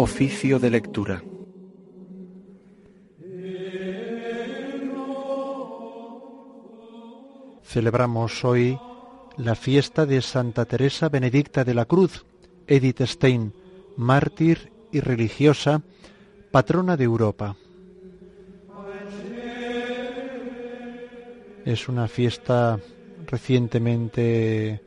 Oficio de lectura. Celebramos hoy la fiesta de Santa Teresa Benedicta de la Cruz, Edith Stein, mártir y religiosa, patrona de Europa. Es una fiesta recientemente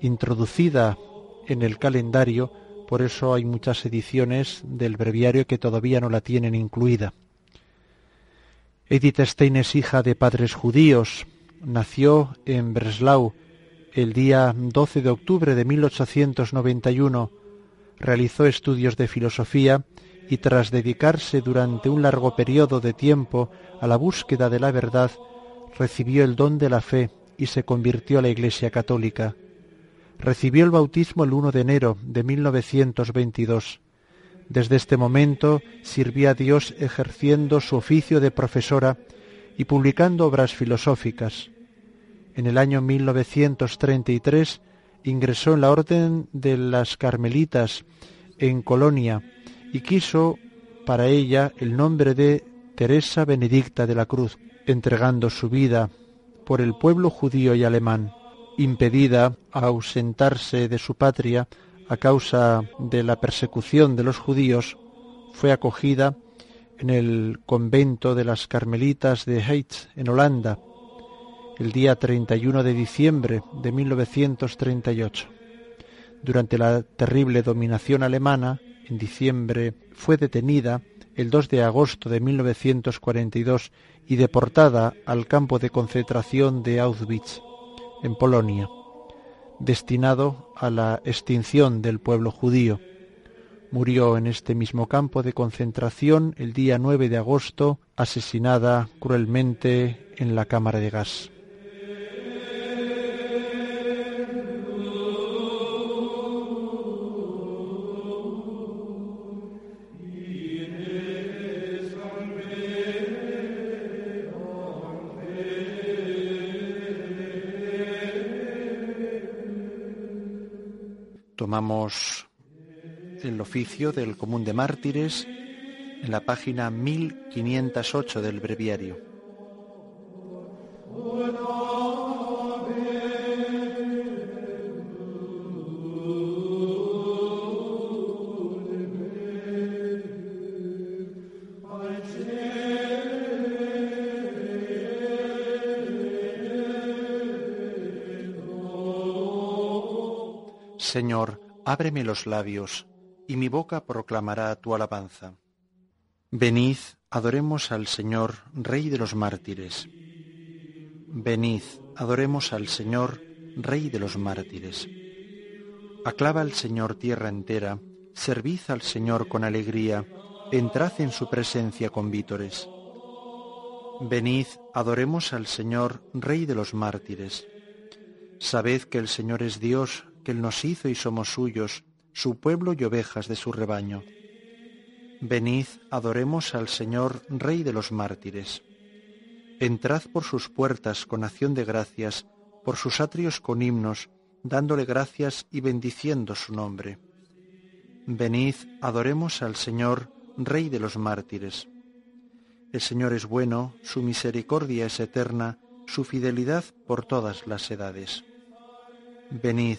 introducida en el calendario, por eso hay muchas ediciones del breviario que todavía no la tienen incluida. Edith Stein es hija de padres judíos, nació en Breslau el día 12 de octubre de 1891, realizó estudios de filosofía y tras dedicarse durante un largo periodo de tiempo a la búsqueda de la verdad, recibió el don de la fe y se convirtió a la Iglesia Católica. Recibió el bautismo el 1 de enero de 1922. Desde este momento sirvió a Dios ejerciendo su oficio de profesora y publicando obras filosóficas. En el año 1933 ingresó en la Orden de las Carmelitas en Colonia y quiso para ella el nombre de Teresa Benedicta de la Cruz, entregando su vida por el pueblo judío y alemán, impedida a ausentarse de su patria a causa de la persecución de los judíos, fue acogida en el convento de las Carmelitas de Heitz, en Holanda, el día 31 de diciembre de 1938. Durante la terrible dominación alemana, en diciembre fue detenida el 2 de agosto de 1942 y deportada al campo de concentración de Auschwitz, en Polonia, destinado a la extinción del pueblo judío. Murió en este mismo campo de concentración el día 9 de agosto, asesinada cruelmente en la cámara de gas. Tomamos el oficio del común de mártires en la página 1508 del breviario. Señor, ábreme los labios, y mi boca proclamará tu alabanza. Venid, adoremos al Señor, Rey de los mártires. Venid, adoremos al Señor, Rey de los mártires. Aclava al Señor tierra entera, servid al Señor con alegría, entrad en su presencia con vítores. Venid, adoremos al Señor, Rey de los mártires. Sabed que el Señor es Dios, que Él nos hizo y somos suyos, su pueblo y ovejas de su rebaño. Venid, adoremos al Señor, Rey de los mártires. Entrad por sus puertas con acción de gracias, por sus atrios con himnos, dándole gracias y bendiciendo su nombre. Venid, adoremos al Señor, Rey de los mártires. El Señor es bueno, su misericordia es eterna, su fidelidad por todas las edades. Venid,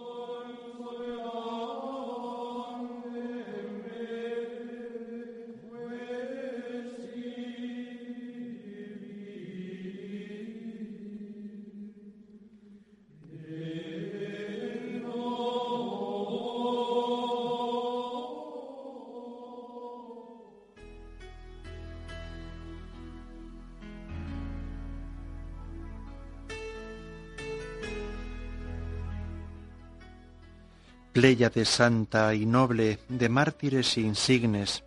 De santa y noble de mártires insignes,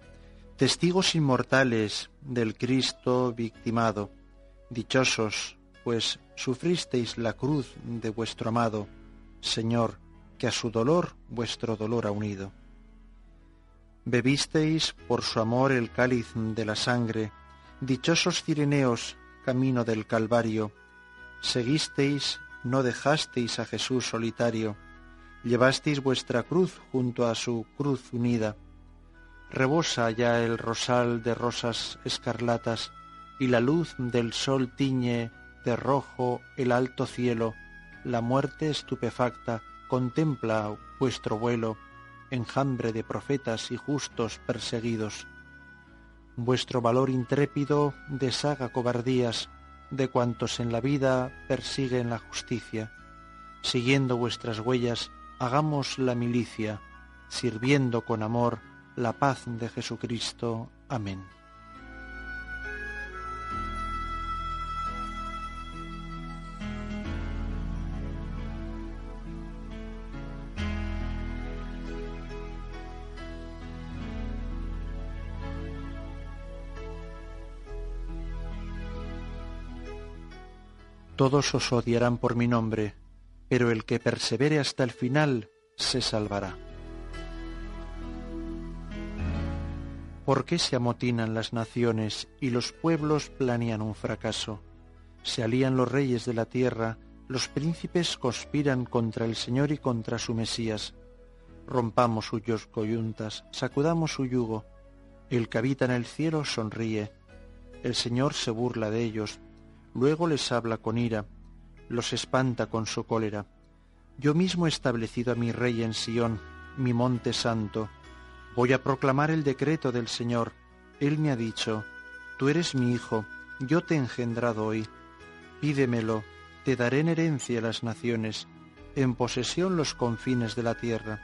testigos inmortales del Cristo victimado, dichosos, pues sufristeis la cruz de vuestro amado, Señor, que a su dolor vuestro dolor ha unido. Bebisteis por su amor el cáliz de la sangre, dichosos Cirineos, camino del Calvario. Seguisteis, no dejasteis a Jesús solitario, llevasteis vuestra cruz junto a su cruz unida. Rebosa ya el rosal de rosas escarlatas, y la luz del sol tiñe de rojo el alto cielo, la muerte estupefacta contempla vuestro vuelo, enjambre de profetas y justos perseguidos. Vuestro valor intrépido deshaga cobardías de cuantos en la vida persiguen la justicia. Siguiendo vuestras huellas, hagamos la milicia, sirviendo con amor la paz de Jesucristo. Amén. Todos os odiarán por mi nombre, pero el que persevere hasta el final se salvará. ¿Por qué se amotinan las naciones y los pueblos planean un fracaso? Se alían los reyes de la tierra, los príncipes conspiran contra el Señor y contra su Mesías. Rompamos suyos coyuntas, sacudamos su yugo. El que habita en el cielo sonríe. El Señor se burla de ellos, luego les habla con ira, los espanta con su cólera. Yo mismo he establecido a mi rey en Sión, mi monte santo. Voy a proclamar el decreto del Señor. Él me ha dicho, Tú eres mi hijo, yo te he engendrado hoy. Pídemelo, te daré en herencia las naciones, en posesión los confines de la tierra.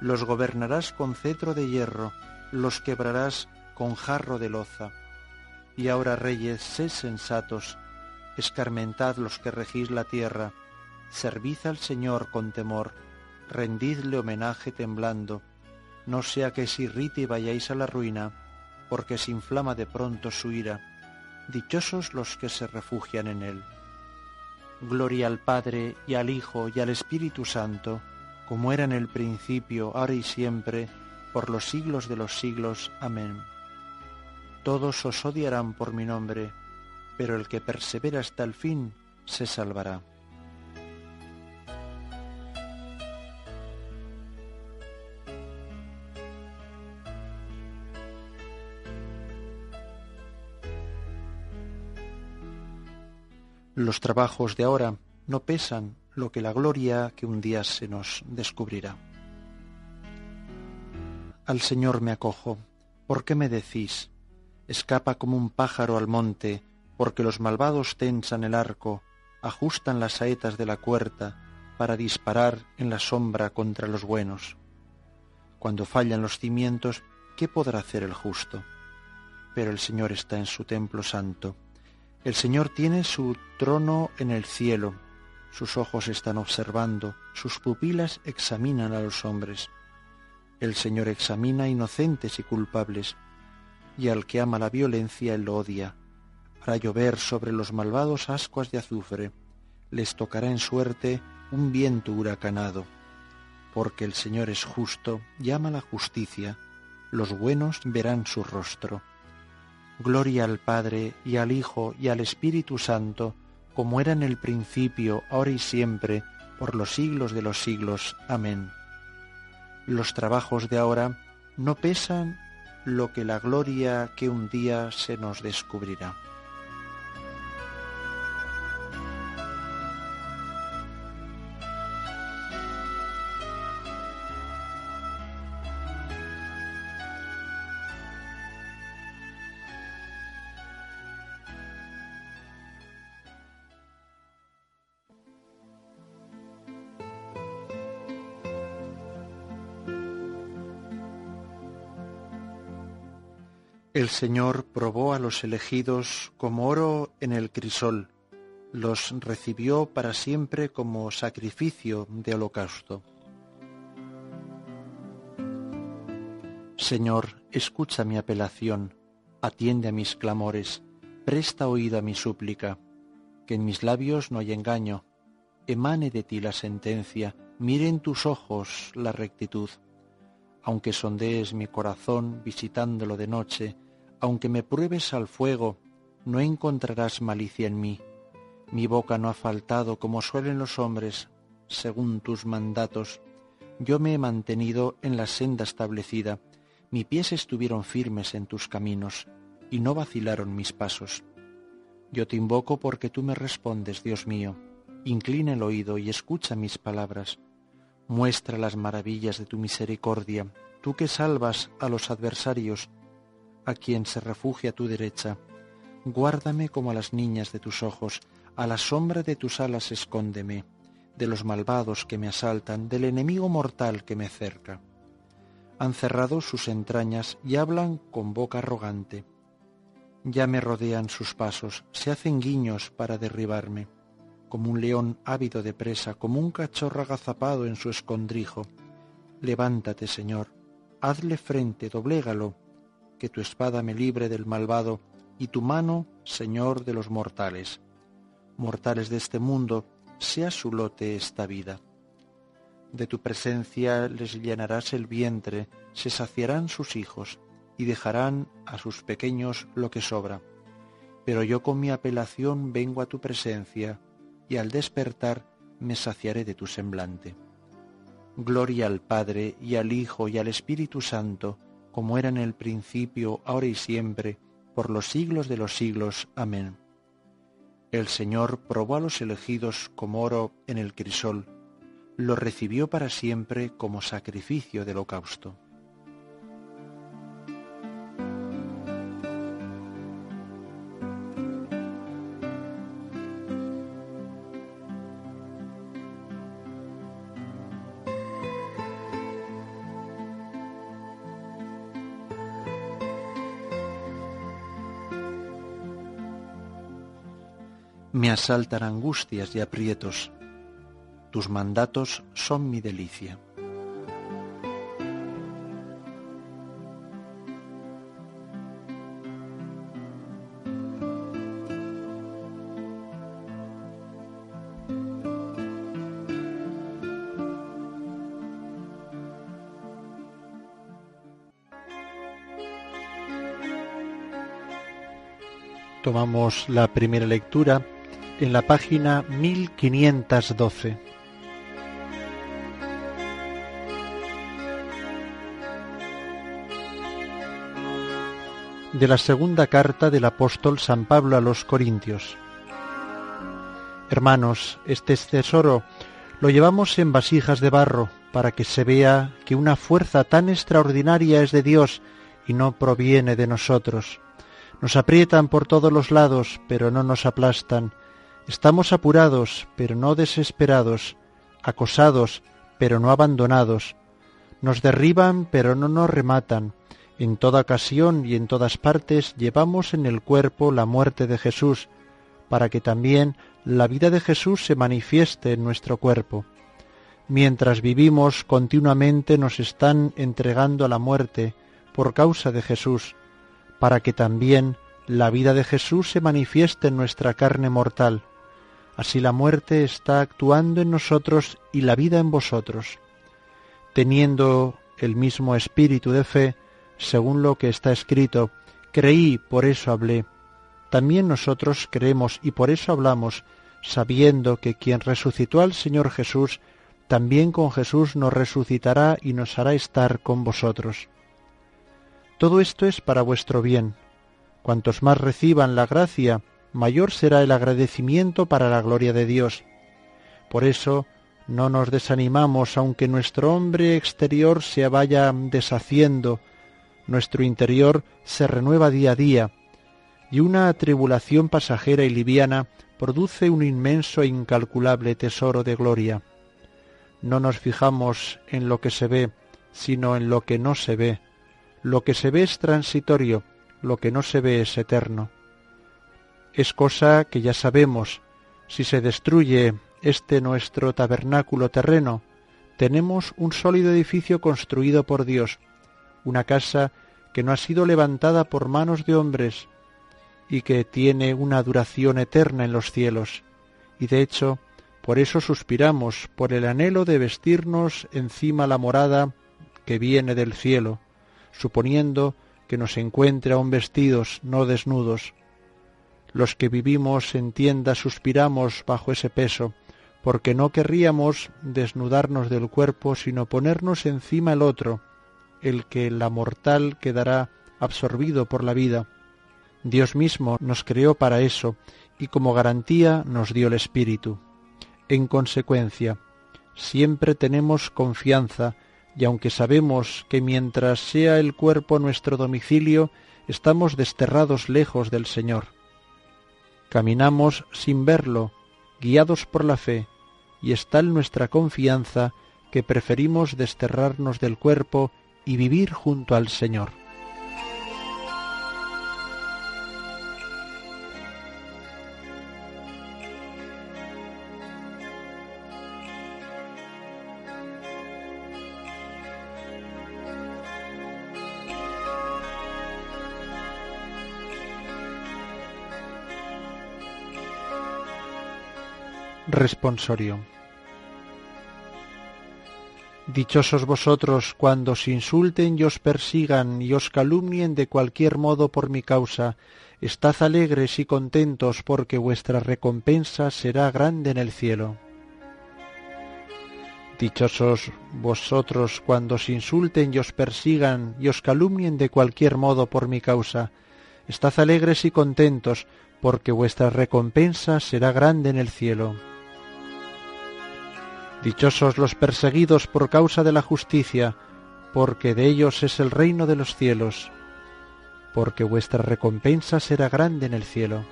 Los gobernarás con cetro de hierro, los quebrarás con jarro de loza. Y ahora, reyes, sé sensatos, escarmentad los que regís la tierra, servid al Señor con temor, rendidle homenaje temblando, no sea que se irrite y vayáis a la ruina, porque se inflama de pronto su ira. Dichosos los que se refugian en él. Gloria al Padre y al Hijo y al Espíritu Santo, como era en el principio, ahora y siempre, por los siglos de los siglos. Amén. Todos os odiarán por mi nombre, pero el que persevera hasta el fin se salvará. Los trabajos de ahora no pesan lo que la gloria que un día se nos descubrirá. Al Señor me acojo, ¿por qué me decís? Escapa como un pájaro al monte, porque los malvados tensan el arco, ajustan las saetas de la cuerta para disparar en la sombra contra los buenos. Cuando fallan los cimientos, ¿qué podrá hacer el justo? Pero el Señor está en su templo santo. El Señor tiene su trono en el cielo. Sus ojos están observando, sus pupilas examinan a los hombres. El Señor examina inocentes y culpables, y al que ama la violencia él lo odia hará llover sobre los malvados ascuas de azufre, les tocará en suerte un viento huracanado. Porque el Señor es justo, llama la justicia, los buenos verán su rostro. Gloria al Padre y al Hijo y al Espíritu Santo, como era en el principio, ahora y siempre, por los siglos de los siglos. Amén. Los trabajos de ahora no pesan lo que la gloria que un día se nos descubrirá. El Señor probó a los elegidos como oro en el crisol, los recibió para siempre como sacrificio de holocausto. Señor, escucha mi apelación, atiende a mis clamores, presta oído a mi súplica, que en mis labios no hay engaño, emane de ti la sentencia, mire en tus ojos la rectitud aunque sondees mi corazón visitándolo de noche, aunque me pruebes al fuego, no encontrarás malicia en mí. Mi boca no ha faltado como suelen los hombres, según tus mandatos. Yo me he mantenido en la senda establecida, mis pies estuvieron firmes en tus caminos, y no vacilaron mis pasos. Yo te invoco porque tú me respondes, Dios mío. Inclina el oído y escucha mis palabras. Muestra las maravillas de tu misericordia, tú que salvas a los adversarios, a quien se refugia a tu derecha. Guárdame como a las niñas de tus ojos, a la sombra de tus alas escóndeme, de los malvados que me asaltan, del enemigo mortal que me cerca. Han cerrado sus entrañas y hablan con boca arrogante. Ya me rodean sus pasos, se hacen guiños para derribarme, como un león ávido de presa, como un cachorro agazapado en su escondrijo. Levántate, Señor, hazle frente, doblégalo, que tu espada me libre del malvado y tu mano, Señor de los mortales. Mortales de este mundo, sea su lote esta vida. De tu presencia les llenarás el vientre, se saciarán sus hijos y dejarán a sus pequeños lo que sobra. Pero yo con mi apelación vengo a tu presencia, y al despertar me saciaré de tu semblante. Gloria al Padre y al Hijo y al Espíritu Santo, como era en el principio, ahora y siempre, por los siglos de los siglos. Amén. El Señor probó a los elegidos como oro en el crisol, lo recibió para siempre como sacrificio del holocausto. Me asaltan angustias y aprietos. Tus mandatos son mi delicia. Tomamos la primera lectura en la página 1512. De la segunda carta del apóstol San Pablo a los Corintios. Hermanos, este tesoro lo llevamos en vasijas de barro para que se vea que una fuerza tan extraordinaria es de Dios y no proviene de nosotros. Nos aprietan por todos los lados, pero no nos aplastan Estamos apurados, pero no desesperados, acosados, pero no abandonados. Nos derriban, pero no nos rematan. En toda ocasión y en todas partes llevamos en el cuerpo la muerte de Jesús, para que también la vida de Jesús se manifieste en nuestro cuerpo. Mientras vivimos continuamente nos están entregando a la muerte por causa de Jesús, para que también la vida de Jesús se manifieste en nuestra carne mortal. Así la muerte está actuando en nosotros y la vida en vosotros. Teniendo el mismo espíritu de fe, según lo que está escrito, creí, por eso hablé. También nosotros creemos y por eso hablamos, sabiendo que quien resucitó al Señor Jesús, también con Jesús nos resucitará y nos hará estar con vosotros. Todo esto es para vuestro bien. Cuantos más reciban la gracia mayor será el agradecimiento para la gloria de Dios. Por eso no nos desanimamos aunque nuestro hombre exterior se vaya deshaciendo, nuestro interior se renueva día a día, y una tribulación pasajera y liviana produce un inmenso e incalculable tesoro de gloria. No nos fijamos en lo que se ve, sino en lo que no se ve. Lo que se ve es transitorio, lo que no se ve es eterno es cosa que ya sabemos. Si se destruye este nuestro tabernáculo terreno, tenemos un sólido edificio construido por Dios, una casa que no ha sido levantada por manos de hombres y que tiene una duración eterna en los cielos. Y de hecho, por eso suspiramos, por el anhelo de vestirnos encima la morada que viene del cielo, suponiendo que nos encuentre aún vestidos, no desnudos. Los que vivimos en tiendas suspiramos bajo ese peso, porque no querríamos desnudarnos del cuerpo, sino ponernos encima el otro, el que la mortal quedará absorbido por la vida. Dios mismo nos creó para eso, y como garantía nos dio el Espíritu. En consecuencia, siempre tenemos confianza, y aunque sabemos que mientras sea el cuerpo nuestro domicilio, estamos desterrados lejos del Señor. Caminamos sin verlo, guiados por la fe, y es tal nuestra confianza que preferimos desterrarnos del cuerpo y vivir junto al Señor. Responsorio. Dichosos vosotros cuando os insulten y os persigan y os calumnien de cualquier modo por mi causa. Estad alegres y contentos porque vuestra recompensa será grande en el cielo. Dichosos vosotros cuando os insulten y os persigan y os calumnien de cualquier modo por mi causa. Estad alegres y contentos porque vuestra recompensa será grande en el cielo. Dichosos los perseguidos por causa de la justicia, porque de ellos es el reino de los cielos, porque vuestra recompensa será grande en el cielo.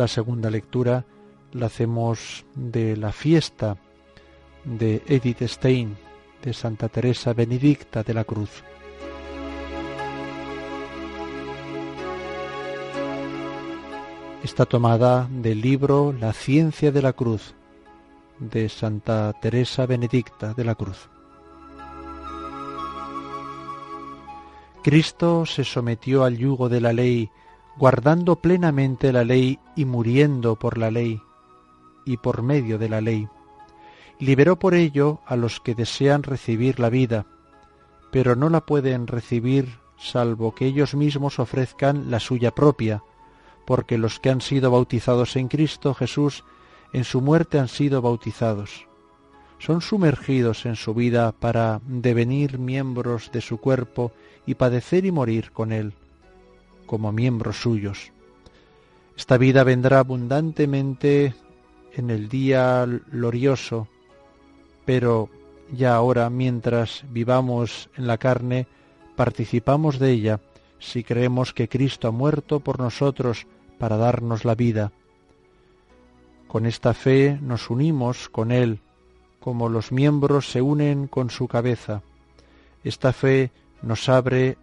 La segunda lectura la hacemos de la fiesta de Edith Stein, de Santa Teresa Benedicta de la Cruz. Está tomada del libro La ciencia de la cruz de Santa Teresa Benedicta de la Cruz. Cristo se sometió al yugo de la ley guardando plenamente la ley y muriendo por la ley y por medio de la ley. Liberó por ello a los que desean recibir la vida, pero no la pueden recibir salvo que ellos mismos ofrezcan la suya propia, porque los que han sido bautizados en Cristo Jesús en su muerte han sido bautizados. Son sumergidos en su vida para devenir miembros de su cuerpo y padecer y morir con él como miembros suyos. Esta vida vendrá abundantemente en el día glorioso, pero ya ahora, mientras vivamos en la carne, participamos de ella si creemos que Cristo ha muerto por nosotros para darnos la vida. Con esta fe nos unimos con Él, como los miembros se unen con su cabeza. Esta fe nos abre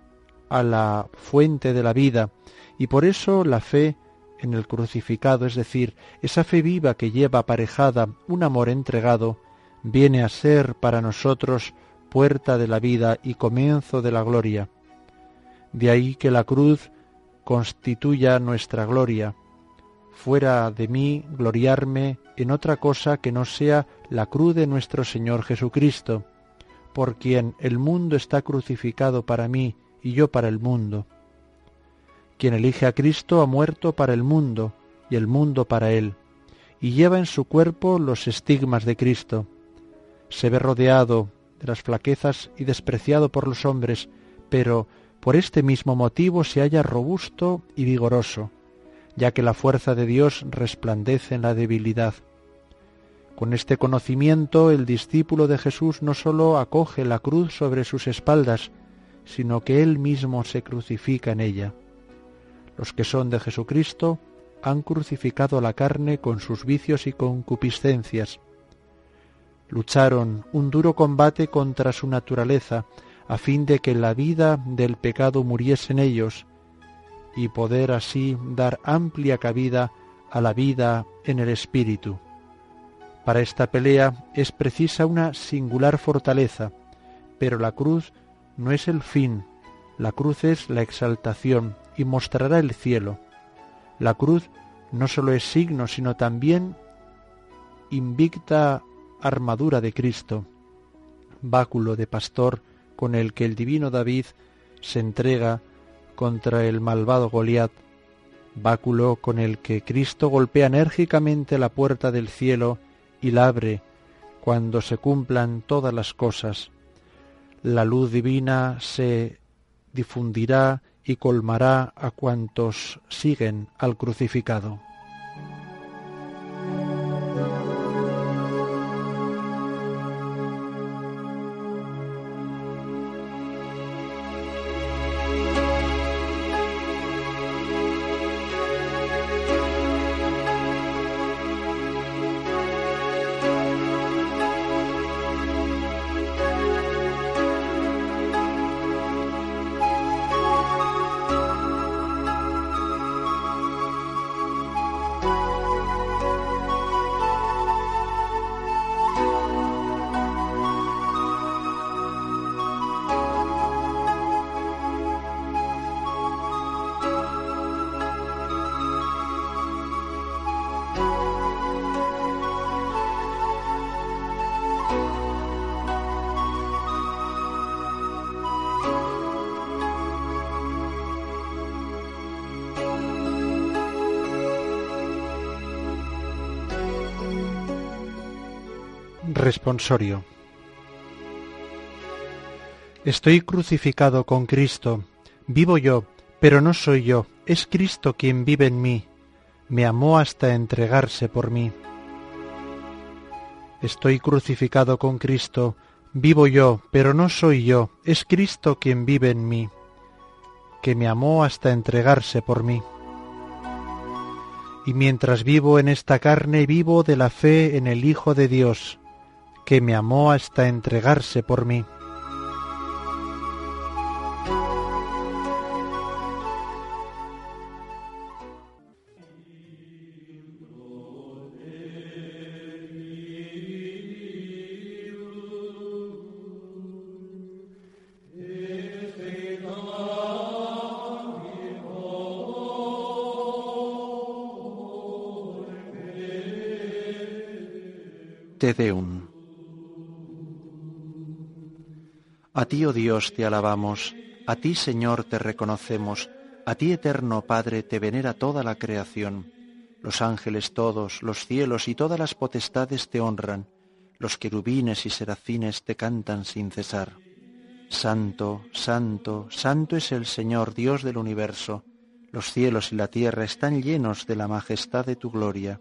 a la fuente de la vida y por eso la fe en el crucificado, es decir, esa fe viva que lleva aparejada un amor entregado, viene a ser para nosotros puerta de la vida y comienzo de la gloria. De ahí que la cruz constituya nuestra gloria. Fuera de mí gloriarme en otra cosa que no sea la cruz de nuestro Señor Jesucristo, por quien el mundo está crucificado para mí y yo para el mundo. Quien elige a Cristo ha muerto para el mundo y el mundo para él, y lleva en su cuerpo los estigmas de Cristo. Se ve rodeado de las flaquezas y despreciado por los hombres, pero por este mismo motivo se halla robusto y vigoroso, ya que la fuerza de Dios resplandece en la debilidad. Con este conocimiento el discípulo de Jesús no sólo acoge la cruz sobre sus espaldas, sino que Él mismo se crucifica en ella. Los que son de Jesucristo han crucificado la carne con sus vicios y concupiscencias. Lucharon un duro combate contra su naturaleza, a fin de que la vida del pecado muriese en ellos y poder así dar amplia cabida a la vida en el Espíritu. Para esta pelea es precisa una singular fortaleza, pero la cruz no es el fin, la cruz es la exaltación y mostrará el cielo. La cruz no sólo es signo, sino también invicta armadura de Cristo, báculo de pastor con el que el divino David se entrega contra el malvado Goliat, báculo con el que Cristo golpea enérgicamente la puerta del cielo y la abre cuando se cumplan todas las cosas. La luz divina se difundirá y colmará a cuantos siguen al crucificado. Responsorio. Estoy crucificado con Cristo, vivo yo, pero no soy yo, es Cristo quien vive en mí, me amó hasta entregarse por mí. Estoy crucificado con Cristo, vivo yo, pero no soy yo, es Cristo quien vive en mí, que me amó hasta entregarse por mí. Y mientras vivo en esta carne, vivo de la fe en el Hijo de Dios, que me amó hasta entregarse por mí. Te Deum. A ti, oh Dios, te alabamos, a ti, Señor, te reconocemos, a ti, eterno Padre, te venera toda la creación. Los ángeles todos, los cielos y todas las potestades te honran, los querubines y serafines te cantan sin cesar. Santo, santo, santo es el Señor, Dios del universo. Los cielos y la tierra están llenos de la majestad de tu gloria.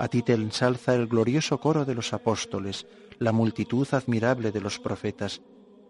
A ti te ensalza el glorioso coro de los apóstoles, la multitud admirable de los profetas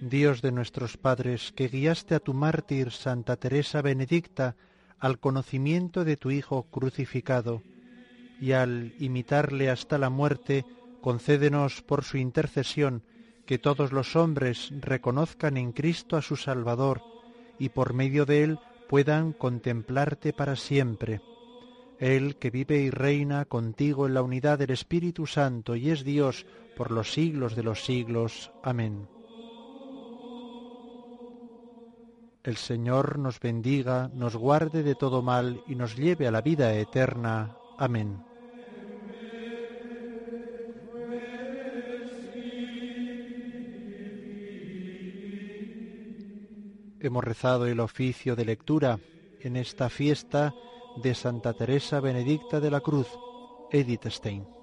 Dios de nuestros padres, que guiaste a tu mártir Santa Teresa Benedicta al conocimiento de tu Hijo crucificado, y al imitarle hasta la muerte, concédenos por su intercesión que todos los hombres reconozcan en Cristo a su Salvador, y por medio de él puedan contemplarte para siempre. Él que vive y reina contigo en la unidad del Espíritu Santo y es Dios por los siglos de los siglos. Amén. El Señor nos bendiga, nos guarde de todo mal y nos lleve a la vida eterna. Amén. Hemos rezado el oficio de lectura en esta fiesta de Santa Teresa Benedicta de la Cruz, Edith Stein.